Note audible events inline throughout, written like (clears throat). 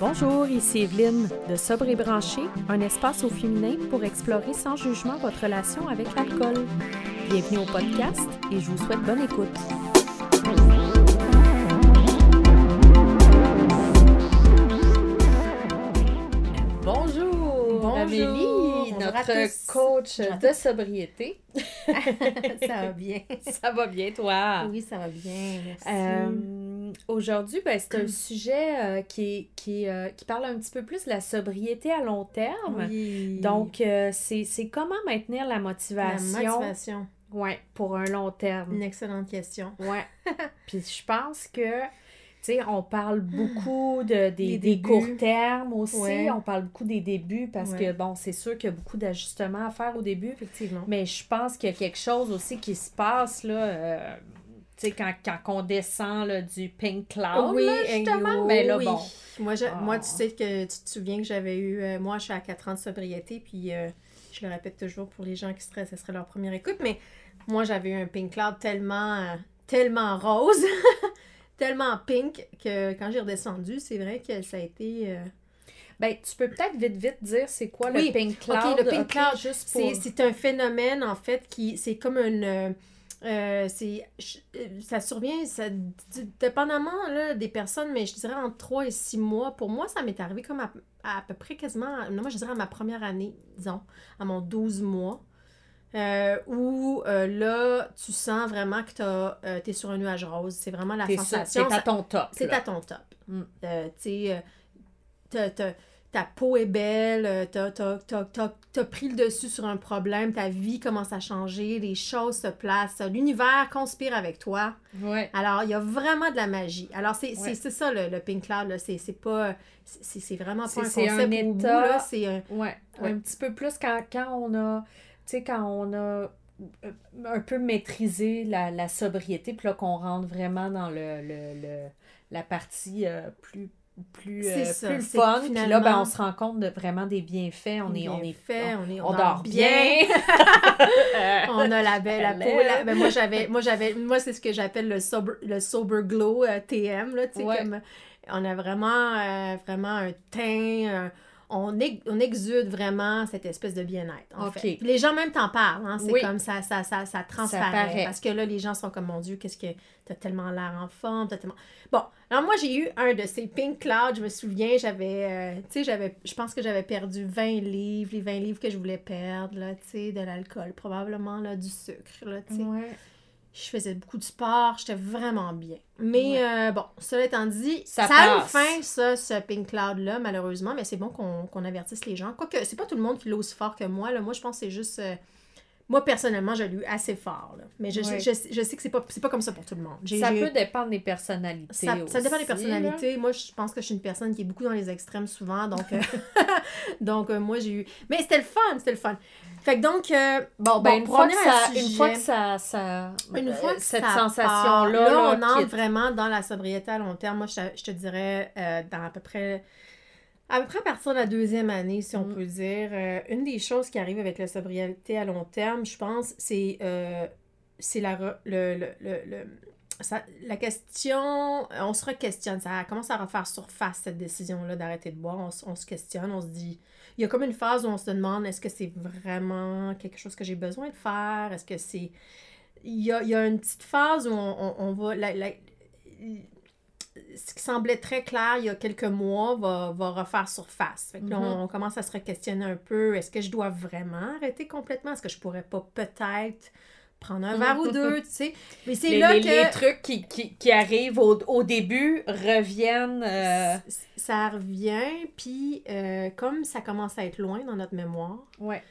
Bonjour, ici Evelyne de Sobre et Branché, un espace au féminin pour explorer sans jugement votre relation avec l'alcool. Bienvenue au podcast et je vous souhaite bonne écoute. Bonjour, Bonjour. Amélie, notre coach de sobriété. (laughs) ça va bien. (laughs) Ça va bien, toi? Oui, ça va bien. Merci. Euh, Aujourd'hui, ben, c'est un sujet euh, qui, qui, euh, qui parle un petit peu plus de la sobriété à long terme. oui. Donc, euh, c'est comment maintenir la la motivation, motivation. Ouais, pour un long terme. Une excellente question. Ouais. (laughs) Puis je pense que, tu sais, on parle beaucoup de, des, Des courts termes aussi. Ouais. On parle beaucoup des débuts parce que, bon, c'est sûr qu'il y a beaucoup d'ajustements à faire au début. Effectivement. Mais je pense qu'il y a quelque chose aussi qui se passe, là, sais, quand, quand on descend là, du pink cloud, là, justement. Mais là, oui. bon. Moi, je- Ah. moi, tu sais que tu te souviens que j'avais eu. euh, moi, je suis à 4 ans de sobriété, puis euh, je le répète toujours pour les gens qui seraient, ce serait leur première écoute, mais moi, j'avais eu un pink cloud tellement, euh, tellement rose, (laughs) tellement pink, que quand j'ai redescendu, c'est vrai que ça a été. euh, Ben, tu peux peut-être vite, vite dire c'est quoi Oui. le pink cloud. Le pink cloud, juste pour... C'est, c'est un phénomène, en fait, qui. C'est comme une. Euh, euh, c'est, euh, ça survient, ça, dépendamment là, des personnes, mais je dirais entre 3 et 6 mois. Pour moi, ça m'est arrivé comme à, à peu près quasiment, non, moi je dirais à ma première année, disons, à mon 12 mois, euh, où euh, là, tu sens vraiment que tu es sur un nuage rose. C'est vraiment la sensation. c'est à ton top. c'est à ton top. Mm. Euh, tu sais, euh, ta peau est belle, euh, t'as t'as- t'as- t'as- t'as pris le dessus sur un problème, ta vie commence à changer, les choses se placent, l'univers conspire avec toi. Ouais. Alors, il y a vraiment de la magie. Alors, c'est c'est- Ouais. c'est ça le, le Pink Cloud, là. c'est c'est pas... C'est c'est vraiment pas un c'est un concept au bout, état- là. C'est un... Ouais, un petit peu plus quand, quand on a, tu sais, quand on a euh, un peu maîtrisé la, la sobriété, puis là qu'on rentre vraiment dans le, le, le- la partie euh, plus plus, euh, ça, plus fun, que puis là, ben, finalement- on se rend compte de vraiment des bienfaits, on est, on est fait, on, est, on, dort bien. on a la belle la peau. La- ben, moi, j'avais, moi, j'avais, moi, c'est ce que j'appelle le sober, le sober glow euh, TM, là, Ouais. comme, on a vraiment, euh, vraiment un teint, un- on, ex- on exude vraiment cette espèce de bien-être, en Ok. fait. Les gens même t'en parlent, hein, c'est Oui. comme ça, ça, ça, ça transparaît. paraît. parce que là, les gens sont comme, mon Dieu, qu'est-ce que, t'as tellement l'air en forme, t'as tellement... Bon, alors moi, j'ai eu un de ces pink clouds, je me souviens, j'avais, euh, tu sais, j'avais, je pense que j'avais perdu 20 livres, les 20 livres que je voulais perdre, là, tu sais, de l'alcool, probablement, là, du sucre, là, tu sais. Ouais. Je faisais beaucoup de sport, j'étais vraiment bien. Mais Ouais. euh, bon, cela étant dit, Ça ça, a une fin, ça, ce pink cloud-là, malheureusement, mais c'est bon qu'on qu'on avertisse les gens. Quoique, c'est pas tout le monde qui l'a aussi fort que moi, là. Moi, je pense que c'est juste... euh, moi, personnellement, je l'ai eu assez fort, là. Mais je, je, je sais que c'est pas, pas comme ça pour tout le monde. Ça peut dépendre des personnalités. ça, ça dépend des personnalités. Moi, je pense que je suis une personne qui est beaucoup dans les extrêmes souvent. Donc, euh, (laughs) (laughs) donc euh, moi, j'ai eu. Mais c'était le fun, c'était le fun. Fait que donc, euh, Bon, ben, une, fois que ça, ce une sujet- fois que ça, ça une fois que cette sensation-là, là, là, on entre est- vraiment dans la sobriété à long terme. Moi, je, te- dirais, dans à peu près. À peu près à partir de la deuxième année, si on Mm. peut dire, euh, une des choses qui arrive avec la sobriété à long terme, je pense, c'est euh, c'est la, le, le, le- le- ça- la question, on se re-questionne, ça commence à refaire surface cette décision-là d'arrêter de boire, on, se- on se questionne, on se dit, il y a comme une phase où on se demande, est-ce que c'est vraiment quelque chose que j'ai besoin de faire, est-ce que c'est... Il y a, il y a une petite phase où on, on- on va... la- la- ce qui semblait très clair il y a quelques mois va, va refaire surface. Fait que là, Mhm. on, commence à se re-questionner un peu. Est-ce que je dois vraiment arrêter complètement? Est-ce que je pourrais pas peut-être prendre un verre ou deux, tu sais? Mais c'est là les- que... les trucs qui, qui, qui arrivent au, au début reviennent. euh, Ça revient, puis euh, comme ça commence à être loin dans notre mémoire, Ouais.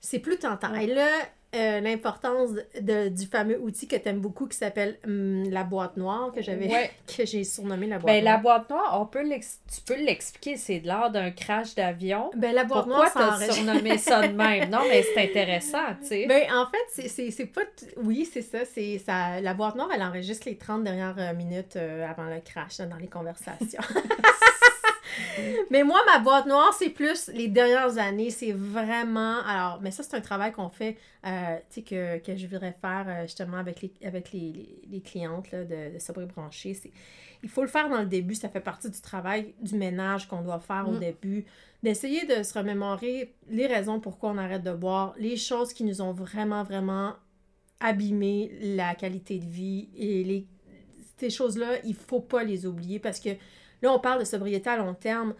c'est plus tentant. Ouais. Et là, euh, l'importance de- du fameux outil que tu aimes beaucoup qui s'appelle hum, la boîte noire, que j'avais Ouais. (laughs) que j'ai surnommé la boîte Ben, la noire. boîte noire, on peut tu peux l'expliquer, c'est de l'art d'un crash d'avion. Ben, la boîte Pourquoi noire, t'as surnommé (laughs) ça de même? Non, mais c'est intéressant, tu sais. Ben, en fait, c'est- pas. Oui, c'est ça, c'est ça. La boîte noire, elle enregistre les 30 dernières euh, minutes euh, avant le crash là, dans les conversations. (laughs) (laughs) mais moi, ma boîte noire, c'est plus les dernières années. C'est vraiment. Alors, mais ça, c'est un travail qu'on fait, euh, tu sais, que, que, je voudrais faire euh, justement avec les, avec les, les, clientes là, de, de Sobre Branché. Il faut le faire dans le début. Ça fait partie du travail, du ménage qu'on doit faire au mm. début. D'essayer de se remémorer les raisons pourquoi on arrête de boire, les choses qui nous ont vraiment, vraiment abîmé la qualité de vie et les, ces choses-là, il faut pas les oublier parce que Là, on parle de sobriété à long terme.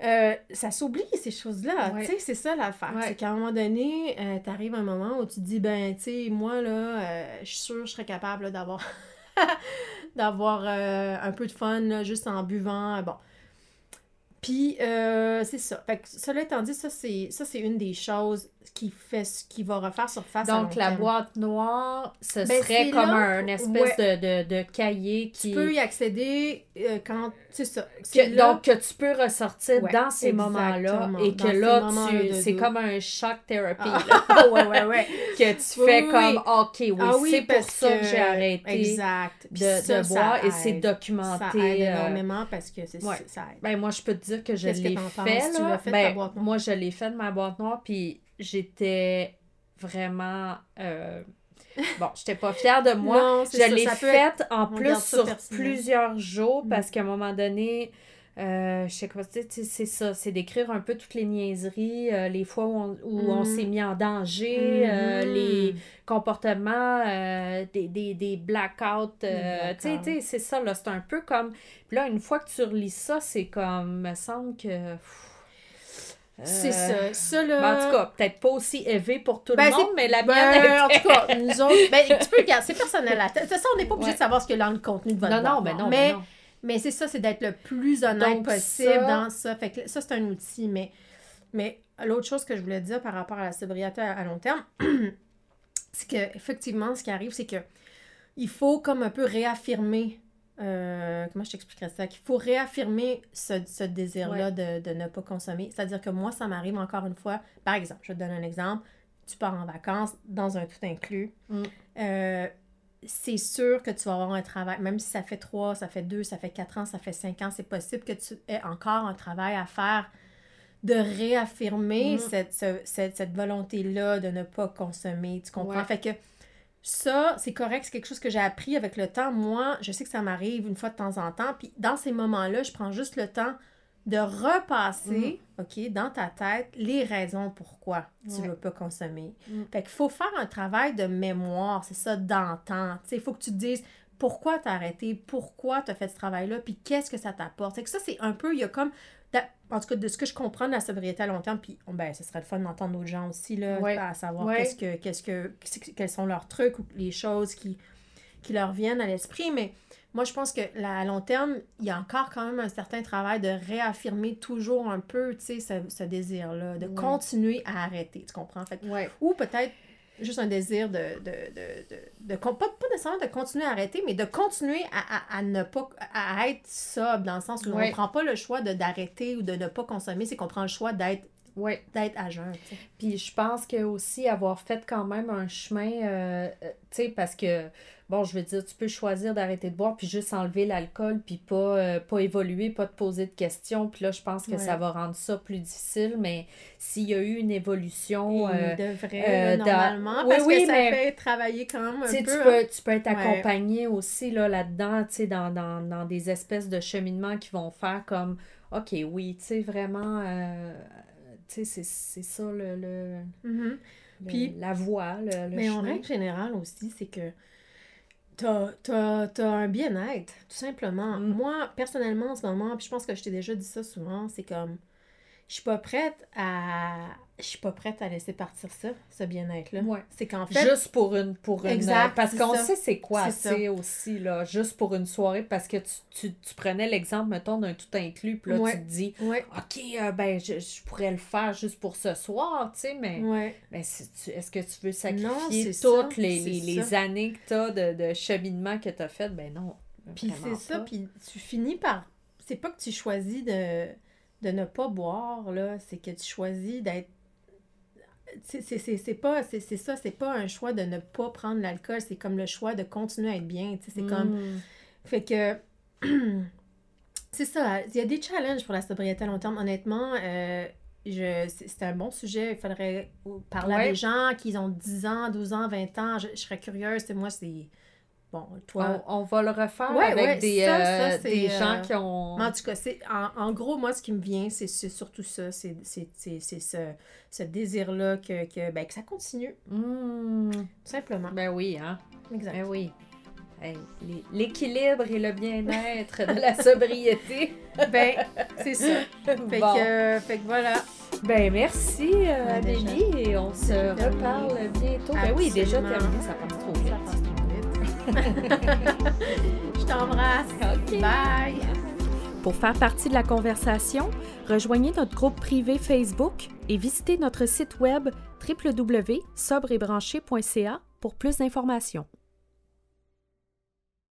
Euh, ça s'oublie, ces choses-là. Tu sais, c'est ça l'affaire. C'est qu'à un moment donné, euh, tu arrives à un moment où tu te dis, ben, tu sais, moi, là, euh, je suis sûre que je serais capable d'avoir (laughs) d'avoir un peu de fun, juste en buvant. Bon. Puis, c'est ça. Fait que, cela étant dit, ça, c'est une des choses qui fait ce qui va refaire surface Donc, la boîte noire, ce ben, serait comme un espèce de, de, cahier qui. Tu peux y accéder euh, quand. C'est ça. donc, que tu peux ressortir dans ces moments-là et que là, tu, c'est comme un shock therapy. Ah. (laughs) ouais, ouais, ouais. (laughs) que tu fais comme, OK, oui, ah c'est pour ça que, j'ai arrêté exact. de, de boire et c'est documenté. Ça aide euh, énormément parce que c'est ça aide. Ben, moi, je peux te dire que je l'ai fait. Ben? Moi, je l'ai fait de ma boîte noire, puis j'étais vraiment. Euh, bon, j'étais pas fière de moi. je l'ai faite en plus sur plusieurs jours mm. parce qu'à un moment donné, euh, je sais pas, c'est ça, c'est d'écrire un peu toutes les niaiseries, euh, les fois où on, où on mm. s'est mis en danger, euh, mm-hmm. les comportements, des, des, des blackouts. tu sais, c'est ça, là, c'est un peu comme. Puis là, une fois que tu relis ça, c'est comme, me semble que. C'est ça. Ça, là... Ben, en tout cas, peut-être pas aussi élevé pour tout le ben, monde, mais la ben, mienne. en tout cas, nous autres. Ben, (laughs) tu peux regarder, c'est personnel. De toute façon, on n'est pas obligé de savoir ce qu'il y a dans le contenu de votre Non, non, non. Mais, non. mais c'est ça, c'est d'être le plus honnête possible dans ça. Fait que ça, c'est un outil. Mais, mais l'autre chose que je voulais dire par rapport à la sobriété à, long terme, (clears throat) c'est qu'effectivement, ce qui arrive, c'est que il faut comme un peu réaffirmer euh, comment je t'expliquerais ça? Qu'il faut réaffirmer ce, désir-là de, ne pas consommer. C'est-à-dire que moi, ça m'arrive encore une fois. Par exemple, je te donne un exemple. Tu pars en vacances dans un tout inclus. Mm. Euh, c'est sûr que tu vas avoir un travail, même si ça fait trois, ça fait deux, ça fait quatre ans, ça fait cinq ans, c'est possible que tu aies encore un travail à faire de réaffirmer mm. cette, volonté-là de ne pas consommer. Tu comprends? Fait que ça, c'est correct, c'est quelque chose que j'ai appris avec le temps. Moi, je sais que ça m'arrive une fois de temps en temps. Puis dans ces moments-là, je prends juste le temps de repasser, mhm. OK, dans ta tête, les raisons pourquoi tu ne veux pas consommer. Mhm. Fait qu'il faut faire un travail de mémoire, c'est ça, d'entente. Il faut que tu te dises pourquoi tu as arrêté, pourquoi tu as fait ce travail-là, puis qu'est-ce que ça t'apporte? C'est que ça, c'est un peu, il y a comme en tout cas, de ce que je comprends de la sobriété à long terme, puis ben, ce serait le fun d'entendre d'autres gens aussi, là, à savoir qu'est-ce que, qu'est-ce que, quels sont leurs trucs ou les choses qui, qui leur viennent à l'esprit. Mais moi, je pense que à long terme, il y a encore quand même un certain travail de réaffirmer toujours un peu, tu sais, ce, désir-là, de continuer à arrêter, tu comprends? Fait, Ou peut-être juste un désir de, de, de, de, pas, pas, nécessairement de continuer à arrêter, mais de continuer à, à, ne pas à être sobre, dans le sens où on ne prend pas le choix d'arrêter ou de ne pas consommer, c'est qu'on prend le choix d'être d'être à jeun. Puis je pense que aussi avoir fait quand même un chemin, euh, euh, tu sais, parce que bon, je veux dire, tu peux choisir d'arrêter de boire puis juste enlever l'alcool puis pas, euh, pas évoluer, pas te poser de questions. Puis là, je pense que ça va rendre ça plus difficile. Mais s'il y a eu une évolution. Il euh, devrait, euh, normalement, parce que ça fait travailler quand même un peu. Tu peux, hein. tu peux être accompagné aussi là, là-dedans, tu sais, dans, dans, dans, des espèces de cheminements qui vont faire comme. OK, oui, tu sais, vraiment. tu sais, c'est ça le. le... Mm-hmm. Puis, la voie, le, Mais en règle générale aussi, c'est que T'as, as, un bien-être, tout simplement. Mm. Moi, personnellement, en ce moment, puis je pense que je t'ai déjà dit ça souvent, c'est comme, je suis pas prête à je suis pas prête à laisser partir ça, ce bien-être-là. C'est qu'en fait. Juste pour une. Pour une parce qu'on sait c'est quoi c'est aussi, là. Juste pour une soirée, parce que tu, prenais l'exemple, mettons, d'un tout inclus, puis là, tu te dis, OK, euh, ben, je, pourrais le faire juste pour ce soir, tu sais, mais. mais est-ce que tu veux sacrifier toutes les, années que tu as de, cheminement que tu as fait? Ben non. Puis c'est ça, puis tu finis par. C'est pas que tu choisis de, de ne pas boire, là, c'est que tu choisis d'être c'est pas c'est ça c'est pas un choix de ne pas prendre l'alcool c'est comme le choix de continuer à être bien c'est comme mm. fait que (clears throat) C'est ça. Il y a des challenges pour la sobriété à long terme. Honnêtement, euh, je, c'est un bon sujet. Il faudrait parler à Ouais. des gens qui ont 10 ans, 12 ans, 20 ans. Je, je serais curieuse. C'est moi, c'est. Bon, toi. On, on va le refaire Ouais, avec ouais, des, ça, euh, ça, c'est, des gens euh, qui ont. En tout cas, c'est, en, en gros, moi, ce qui me vient, c'est, c'est surtout ça. C'est, c'est, c'est, c'est ce, ce désir-là que, que, ben, que ça continue, tout simplement. ben oui, hein. Exact. Ben oui. Hey, l'é- L'équilibre et le bien-être de la sobriété. (laughs) Ben, c'est ça. Fait, Bon. que, euh, fait que voilà. Ben merci euh. Amélie et on se reparle bientôt. Ben oui, déjà Absolument. terminé, ça passe trop vite. Ça passe trop vite. Je t'embrasse. Ok. Bye. Pour faire partie de la conversation, rejoignez notre groupe privé Facebook et visitez notre site web www.sobreetbranché.ca pour plus d'informations.